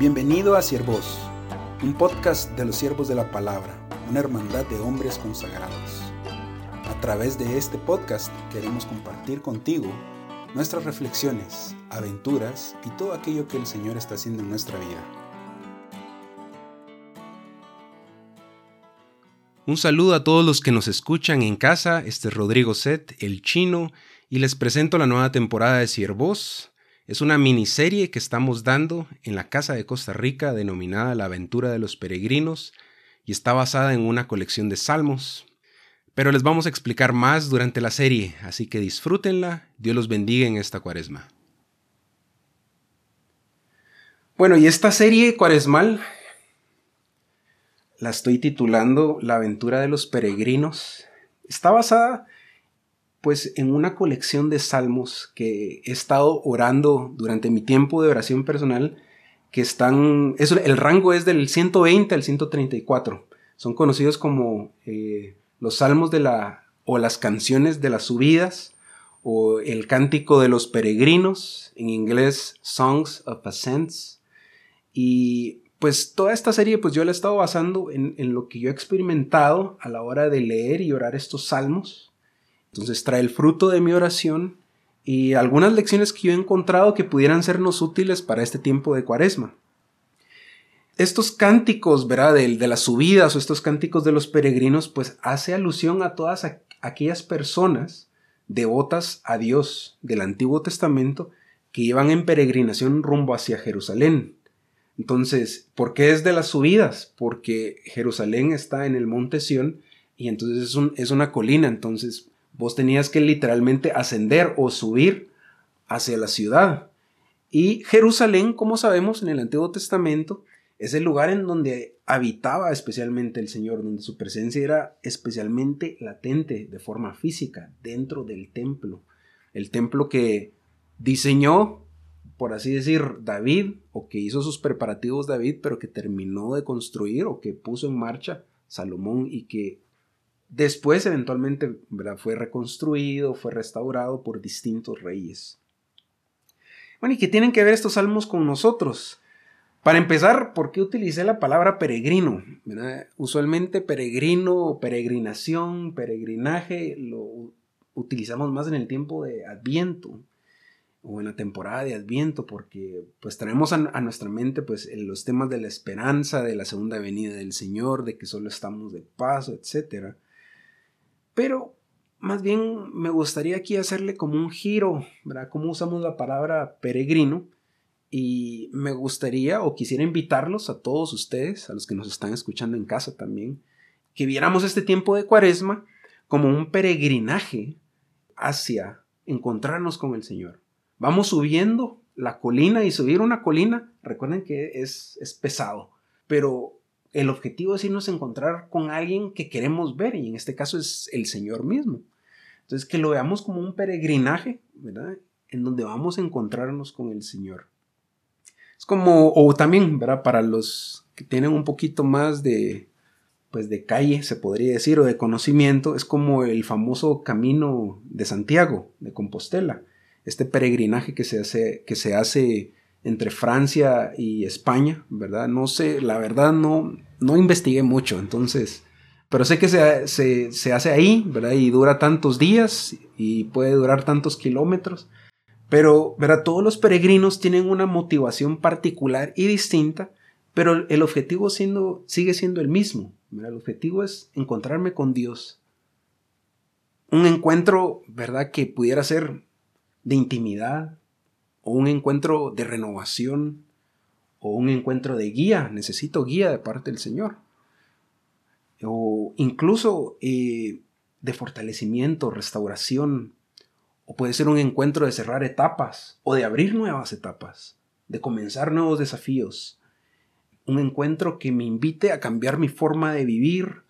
Bienvenido a Siervos, un podcast de los siervos de la palabra, una hermandad de hombres consagrados. A través de este podcast queremos compartir contigo nuestras reflexiones, aventuras y todo aquello que el Señor está haciendo en nuestra vida. Un saludo a todos los que nos escuchan en casa, este es Rodrigo Set, el chino, y les presento la nueva temporada de Siervos, es una miniserie que estamos dando en la Casa de Costa Rica denominada La aventura de los peregrinos y está basada en una colección de salmos. Pero les vamos a explicar más durante la serie, así que disfrútenla, Dios los bendiga en esta cuaresma. Bueno, y esta serie cuaresmal la estoy titulando La aventura de los peregrinos. Está basada pues en una colección de salmos que he estado orando durante mi tiempo de oración personal, que están, el rango es del 120 al 134. Son conocidos como eh, los salmos de la, o las canciones de las subidas, o el cántico de los peregrinos, en inglés Songs of Ascents. Y pues toda esta serie, pues yo la he estado basando en, en lo que yo he experimentado a la hora de leer y orar estos salmos entonces trae el fruto de mi oración y algunas lecciones que yo he encontrado que pudieran sernos útiles para este tiempo de cuaresma. Estos cánticos, ¿verdad? De, de las subidas o estos cánticos de los peregrinos, pues hace alusión a todas aquellas personas devotas a Dios del Antiguo Testamento que iban en peregrinación rumbo hacia Jerusalén. Entonces, ¿por qué es de las subidas? Porque Jerusalén está en el monte Sión y entonces es, un, es una colina, entonces Vos tenías que literalmente ascender o subir hacia la ciudad. Y Jerusalén, como sabemos en el Antiguo Testamento, es el lugar en donde habitaba especialmente el Señor, donde su presencia era especialmente latente de forma física dentro del templo. El templo que diseñó, por así decir, David, o que hizo sus preparativos David, pero que terminó de construir o que puso en marcha Salomón y que Después, eventualmente, fue reconstruido, fue restaurado por distintos reyes. Bueno, ¿y qué tienen que ver estos salmos con nosotros? Para empezar, ¿por qué utilicé la palabra peregrino? Usualmente peregrino, peregrinación, peregrinaje, lo utilizamos más en el tiempo de Adviento o en la temporada de Adviento, porque pues traemos a, nuestra mente pues los temas de la esperanza, de la segunda venida del Señor, de que solo estamos de paso, etcétera. Pero más bien me gustaría aquí hacerle como un giro, ¿verdad? Cómo usamos la palabra peregrino. Y me gustaría o quisiera invitarlos a todos ustedes, a los que nos están escuchando en casa también, que viéramos este tiempo de cuaresma como un peregrinaje hacia encontrarnos con el Señor. Vamos subiendo la colina y subir una colina, recuerden que es, es pesado, pero el objetivo es irnos a encontrar con alguien que queremos ver y en este caso es el Señor mismo. Entonces que lo veamos como un peregrinaje, ¿verdad? En donde vamos a encontrarnos con el Señor. Es como, o también, ¿verdad? Para los que tienen un poquito más de, pues de calle, se podría decir, o de conocimiento, es como el famoso camino de Santiago, de Compostela. Este peregrinaje que se hace, que se hace entre Francia y España, ¿verdad? No sé, la verdad no, no investigué mucho, entonces, pero sé que se, se, hace ahí, ¿verdad? Y dura tantos días y puede durar tantos kilómetros. Pero, ¿verdad? Todos los peregrinos tienen una motivación particular y distinta, pero el objetivo siendo, sigue siendo el mismo. El objetivo es encontrarme con Dios. Un encuentro, ¿verdad? Que pudiera ser de intimidad, o un encuentro de renovación o un encuentro de guía, necesito guía de parte del Señor. O incluso eh, de fortalecimiento, restauración, o puede ser un encuentro de cerrar etapas o de abrir nuevas etapas, de comenzar nuevos desafíos. Un encuentro que me invite a cambiar mi forma de vivir,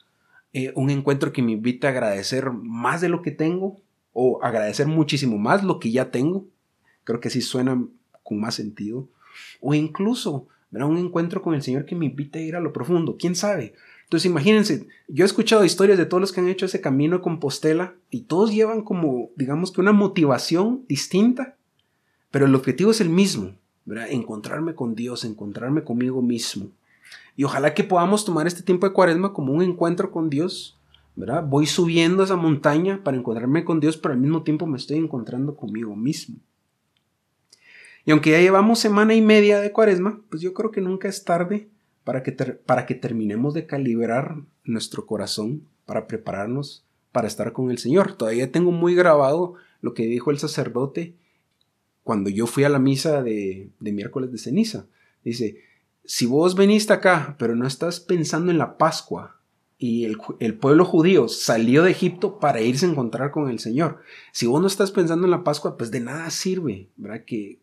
eh, un encuentro que me invite a agradecer más de lo que tengo o agradecer muchísimo más lo que ya tengo Creo que sí suena con más sentido. O incluso, ¿verdad? Un encuentro con el Señor que me invita a ir a lo profundo. ¿Quién sabe? Entonces imagínense, yo he escuchado historias de todos los que han hecho ese camino de Compostela y todos llevan como, digamos que una motivación distinta, pero el objetivo es el mismo, ¿verdad? Encontrarme con Dios, encontrarme conmigo mismo. Y ojalá que podamos tomar este tiempo de cuaresma como un encuentro con Dios, ¿verdad? Voy subiendo esa montaña para encontrarme con Dios, pero al mismo tiempo me estoy encontrando conmigo mismo. Y aunque ya llevamos semana y media de cuaresma, pues yo creo que nunca es tarde para que, para que terminemos de calibrar nuestro corazón, para prepararnos para estar con el Señor. Todavía tengo muy grabado lo que dijo el sacerdote cuando yo fui a la misa de, de miércoles de ceniza. Dice, si vos veniste acá, pero no estás pensando en la Pascua, y el, pueblo judío salió de Egipto para irse a encontrar con el Señor. Si vos no estás pensando en la Pascua, pues de nada sirve, ¿verdad? Que,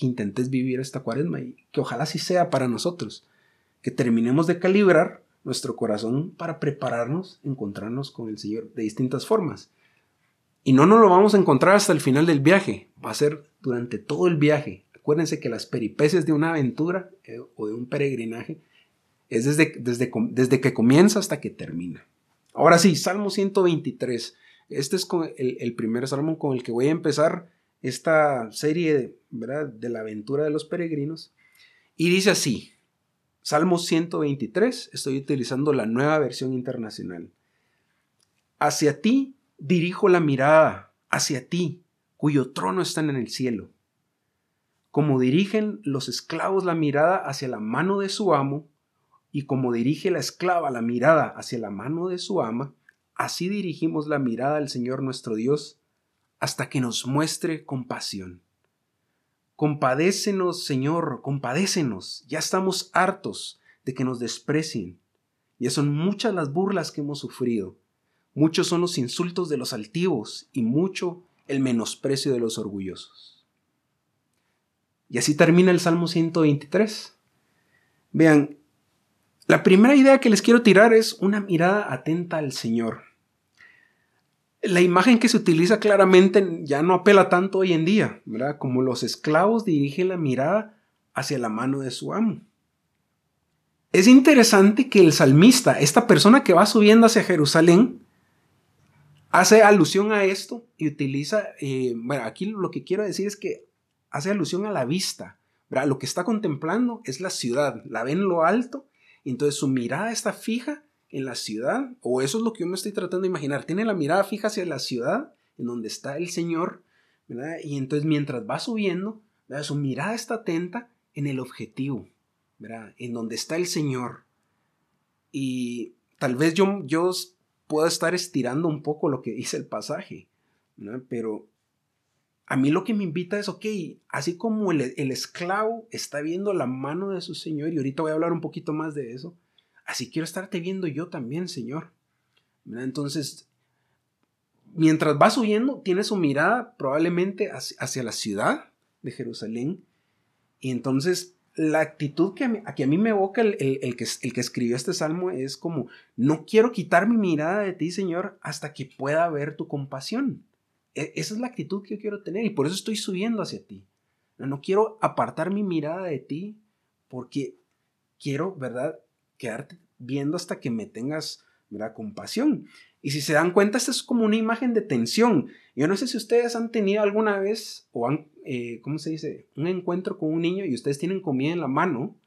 que intentes vivir esta cuaresma y que ojalá así sea para nosotros. Que terminemos de calibrar nuestro corazón para prepararnos, encontrarnos con el Señor de distintas formas. Y no nos lo vamos a encontrar hasta el final del viaje, va a ser durante todo el viaje. Acuérdense que las peripecias de una aventura eh, o de un peregrinaje es desde, desde, desde, que comienza hasta que termina. Ahora sí, Salmo 123. Este es el, el, primer salmo con el que voy a empezar esta serie ¿verdad? de la aventura de los peregrinos. Y dice así, Salmo 123, estoy utilizando la nueva versión internacional. Hacia ti dirijo la mirada, hacia ti, cuyo trono está en el cielo. Como dirigen los esclavos la mirada hacia la mano de su amo, y como dirige la esclava la mirada hacia la mano de su ama, así dirigimos la mirada al Señor nuestro Dios hasta que nos muestre compasión. Compadécenos, Señor, compadécenos. Ya estamos hartos de que nos desprecien. Ya son muchas las burlas que hemos sufrido. Muchos son los insultos de los altivos y mucho el menosprecio de los orgullosos. Y así termina el Salmo 123. Vean, la primera idea que les quiero tirar es una mirada atenta al Señor la imagen que se utiliza claramente ya no apela tanto hoy en día, ¿verdad? Como los esclavos dirigen la mirada hacia la mano de su amo. Es interesante que el salmista, esta persona que va subiendo hacia Jerusalén, hace alusión a esto y utiliza, eh, bueno, aquí lo que quiero decir es que hace alusión a la vista, ¿verdad? Lo que está contemplando es la ciudad, la ve en lo alto, y entonces su mirada está fija en la ciudad, o eso es lo que yo me estoy tratando de imaginar, tiene la mirada fija hacia la ciudad, en donde está el Señor. Y entonces mientras va subiendo, su mirada está atenta en el objetivo. En donde está el Señor. Y tal vez yo, yo pueda estar estirando un poco lo que dice el pasaje, Pero a mí lo que me invita es, ok, así como el, el esclavo está viendo la mano de su Señor, y ahorita voy a hablar un poquito más de eso, Así quiero estarte viendo yo también, Señor. Entonces, mientras va subiendo, tiene su mirada probablemente hacia, la ciudad de Jerusalén. Y entonces la actitud que a mí, a mí me evoca el, que, el que escribió este salmo es como, no quiero quitar mi mirada de ti, Señor, hasta que pueda ver tu compasión. E, esa es la actitud que yo quiero tener y por eso estoy subiendo hacia ti. no quiero apartar mi mirada de ti porque quiero, ¿verdad? Quedarte viendo hasta que me tengas ¿verdad? compasión. Y si se dan cuenta, esta es como una imagen de tensión. Yo no sé si ustedes han tenido alguna vez o han, eh, ¿cómo se dice? Un encuentro con un niño y ustedes tienen comida en la mano,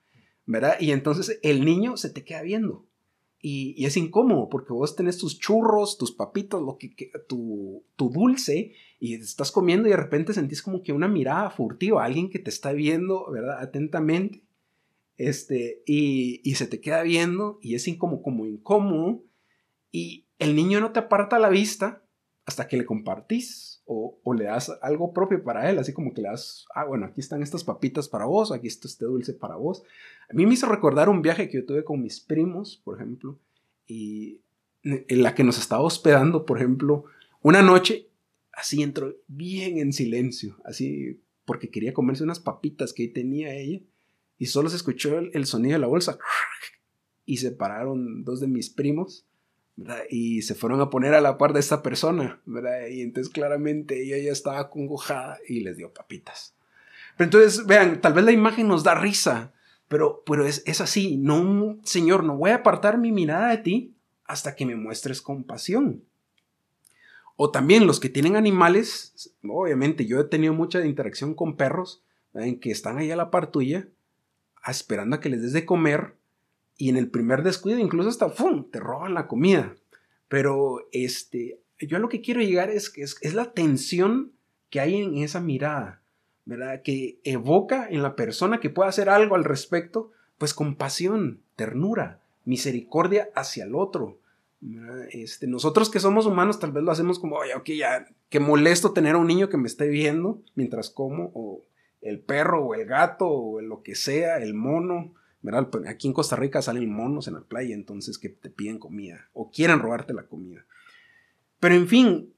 ¿verdad? Y entonces el niño se te queda viendo. Y, es incómodo porque vos tenés tus churros, tus papitos, lo que, tu, tu, dulce y estás comiendo y de repente sentís como que una mirada furtiva, alguien que te está viendo, ¿verdad? Atentamente este, y, se te queda viendo y es como, como incómodo y el niño no te aparta la vista hasta que le compartís o, le das algo propio para él, así como que le das, ah, bueno, aquí están estas papitas para vos, aquí está este dulce para vos. A mí me hizo recordar un viaje que yo tuve con mis primos, por ejemplo, y en la que nos estaba hospedando, por ejemplo, una noche, así entró bien en silencio, así porque quería comerse unas papitas que tenía ella y solo se escuchó el, sonido de la bolsa y se pararon dos de mis primos y se fueron a poner a la par de esta persona y entonces claramente ella ya estaba congojada y les dio papitas. Pero entonces, vean, tal vez la imagen nos da risa, pero, pero es, es así, no, Señor, no voy a apartar mi mirada de ti hasta que me muestres compasión. O también los que tienen animales, obviamente yo he tenido mucha interacción con perros, en que están ahí a la par tuya, esperando a que les des de comer, y en el primer descuido incluso hasta ¡fum! te roban la comida. Pero este, yo a lo que quiero llegar es que es, la tensión que hay en esa mirada, ¿verdad? Que evoca en la persona que pueda hacer algo al respecto, pues compasión, ternura, misericordia hacia el otro. Este, nosotros que somos humanos tal vez lo hacemos como, oye, ok, ya, que molesto tener a un niño que me esté viendo mientras como, el perro, o el gato, o lo que sea, el mono. ¿verdad? Aquí en Costa Rica salen monos en la playa, entonces que te piden comida, o quieren robarte la comida. Pero en fin,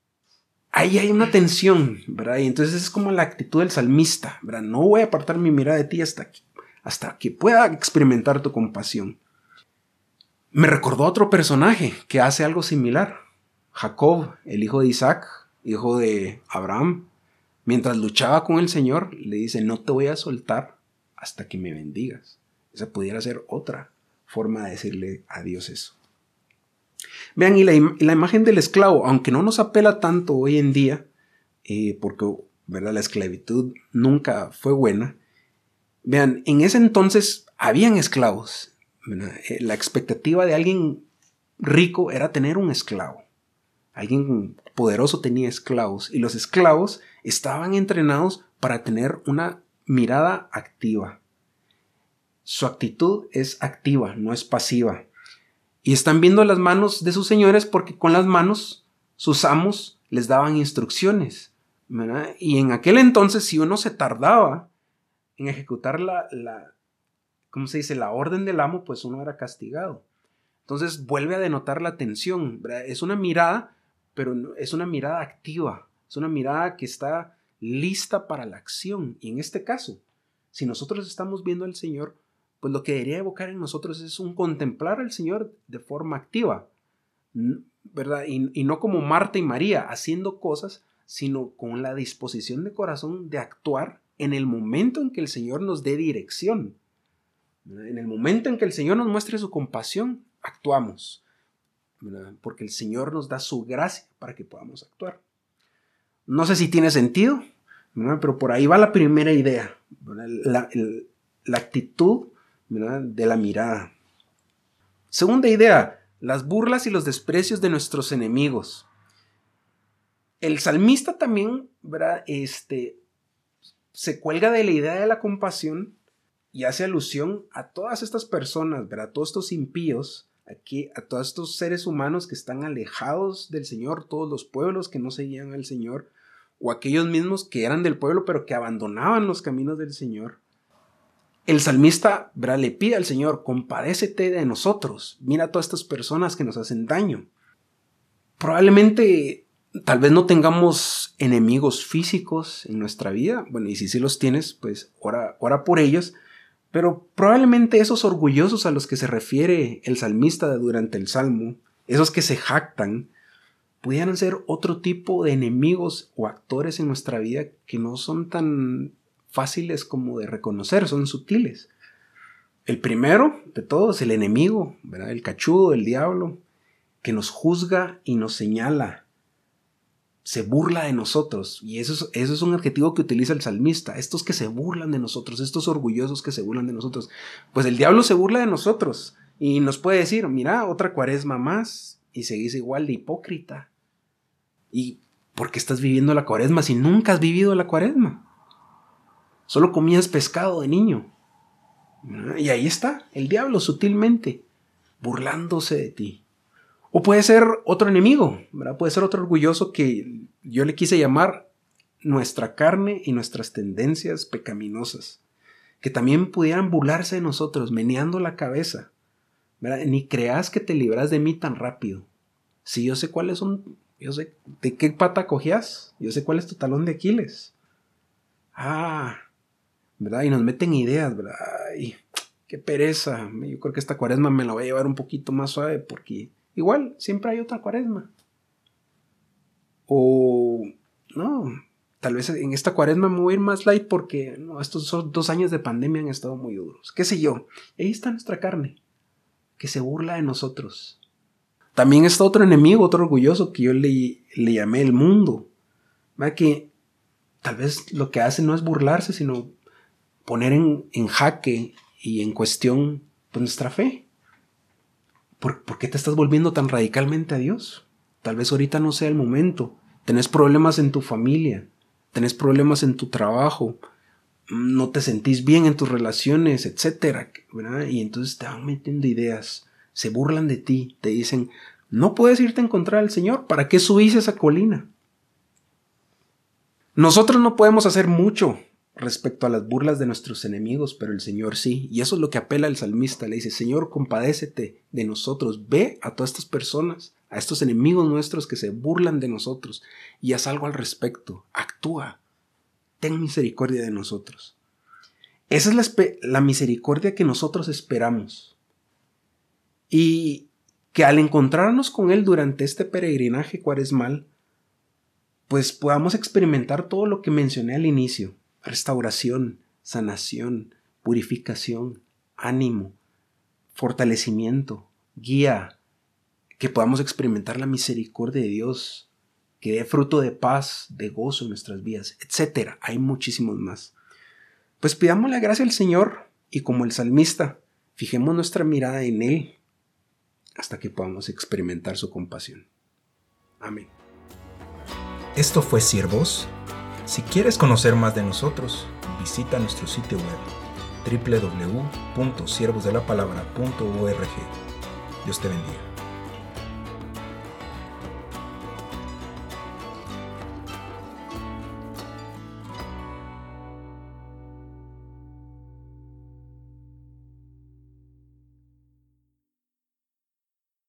ahí hay una tensión, ¿verdad? Y entonces es como la actitud del salmista, ¿verdad? No voy a apartar mi mirada de ti hasta hasta que pueda experimentar tu compasión. Me recordó otro personaje que hace algo similar. Jacob, el hijo de Isaac, hijo de Abraham, mientras luchaba con el Señor, le dice, no te voy a soltar hasta que me bendigas. Esa pudiera ser otra forma de decirle a Dios eso. Vean, y la, imagen del esclavo, aunque no nos apela tanto hoy en día, eh, porque ¿verdad? la esclavitud nunca fue buena, vean, en ese entonces habían esclavos. Eh, la expectativa de alguien rico era tener un esclavo. Alguien poderoso tenía esclavos y los esclavos estaban entrenados para tener una mirada activa. Su actitud es activa, no es pasiva. Y están viendo las manos de sus señores porque con las manos sus amos les daban instrucciones. Y en aquel entonces, si uno se tardaba en ejecutar la, ¿cómo se dice?, la orden del amo, pues uno era castigado. Entonces vuelve a denotar la atención. Es una mirada, pero es una mirada activa. Es una mirada que está lista para la acción. Y en este caso, si nosotros estamos viendo al Señor, pues lo que debería evocar en nosotros es un contemplar al Señor de forma activa, ¿verdad? Y, no como Marta y María haciendo cosas, sino con la disposición de corazón de actuar en el momento en que el Señor nos dé dirección. En el momento en que el Señor nos muestre su compasión, actuamos. Porque el Señor nos da su gracia para que podamos actuar. No sé si tiene sentido, pero por ahí va la primera idea. La, la actitud de la mirada. Segunda idea, las burlas y los desprecios de nuestros enemigos. El salmista también. Este, se cuelga de la idea de la compasión y hace alusión a todas estas personas, ¿verdad? A todos estos impíos, aquí, a todos estos seres humanos que están alejados del Señor, todos los pueblos que no seguían al Señor, o aquellos mismos que eran del pueblo pero que abandonaban los caminos del Señor. El salmista le pide al Señor, compadécete de nosotros, mira a todas estas personas que nos hacen daño. Probablemente, tal vez no tengamos enemigos físicos en nuestra vida, bueno, y si sí los tienes, pues ora, ora por ellos, pero probablemente esos orgullosos a los que se refiere el salmista durante el salmo, esos que se jactan, pudieran ser otro tipo de enemigos o actores en nuestra vida que no son tan fáciles como de reconocer, son sutiles. El primero de todos, el enemigo, ¿verdad? el cachudo, el diablo, que nos juzga y nos señala, se burla de nosotros. Y eso es, eso es un adjetivo que utiliza el salmista, estos que se burlan de nosotros, estos orgullosos que se burlan de nosotros. Pues el diablo se burla de nosotros y nos puede decir, mira, otra cuaresma más y seguís igual de hipócrita. ¿Y por qué estás viviendo la cuaresma si nunca has vivido la cuaresma? Solo comías pescado de niño. Y ahí está el diablo sutilmente, burlándose de ti. O puede ser otro enemigo, ¿verdad? Puede ser otro orgulloso que yo le quise llamar nuestra carne y nuestras tendencias pecaminosas, que también pudieran burlarse de nosotros, meneando la cabeza. Ni creas que te libras de mí tan rápido. Si yo sé cuáles son, yo sé de qué pata cogías, yo sé cuál es tu talón de Aquiles. Ah, ¿verdad? Y nos meten ideas, ¿verdad? Qué pereza. Yo creo que esta cuaresma me la voy a llevar un poquito más suave porque igual siempre hay otra cuaresma. O, no, tal vez en esta cuaresma me voy a ir más light porque estos dos años de pandemia han estado muy duros. ¿Qué sé yo? Ahí está nuestra carne, que se burla de nosotros. También está otro enemigo, otro orgulloso que yo le, le llamé el mundo. ¿verdad? Que tal vez lo que hace no es burlarse, sino poner en, jaque y en cuestión pues, nuestra fe. ¿Por, ¿Por qué te estás volviendo tan radicalmente a Dios? Tal vez ahorita no sea el momento. Tenés problemas en tu familia, tenés problemas en tu trabajo, no te sentís bien en tus relaciones, etcétera, Y entonces te van metiendo ideas, se burlan de ti, te dicen, no puedes irte a encontrar al Señor, ¿para qué subís esa colina? Nosotros no podemos hacer mucho respecto a las burlas de nuestros enemigos, pero el Señor sí. Y eso es lo que apela el salmista. Le dice, Señor, compadécete de nosotros. Ve a todas estas personas, a estos enemigos nuestros que se burlan de nosotros y haz algo al respecto. Actúa. Ten misericordia de nosotros. Esa es la, la misericordia que nosotros esperamos. Y que al encontrarnos con Él durante este peregrinaje cuaresmal, pues podamos experimentar todo lo que mencioné al inicio, restauración, sanación, purificación, ánimo, fortalecimiento, guía, que podamos experimentar la misericordia de Dios, que dé fruto de paz, de gozo en nuestras vidas, etc. Hay muchísimos más. Pues pidamos la gracia al Señor y como el salmista, fijemos nuestra mirada en Él hasta que podamos experimentar su compasión. Amén. Esto fue Siervos. Si quieres conocer más de nosotros, visita nuestro sitio web www.siervosdelapalabra.org. Dios te bendiga.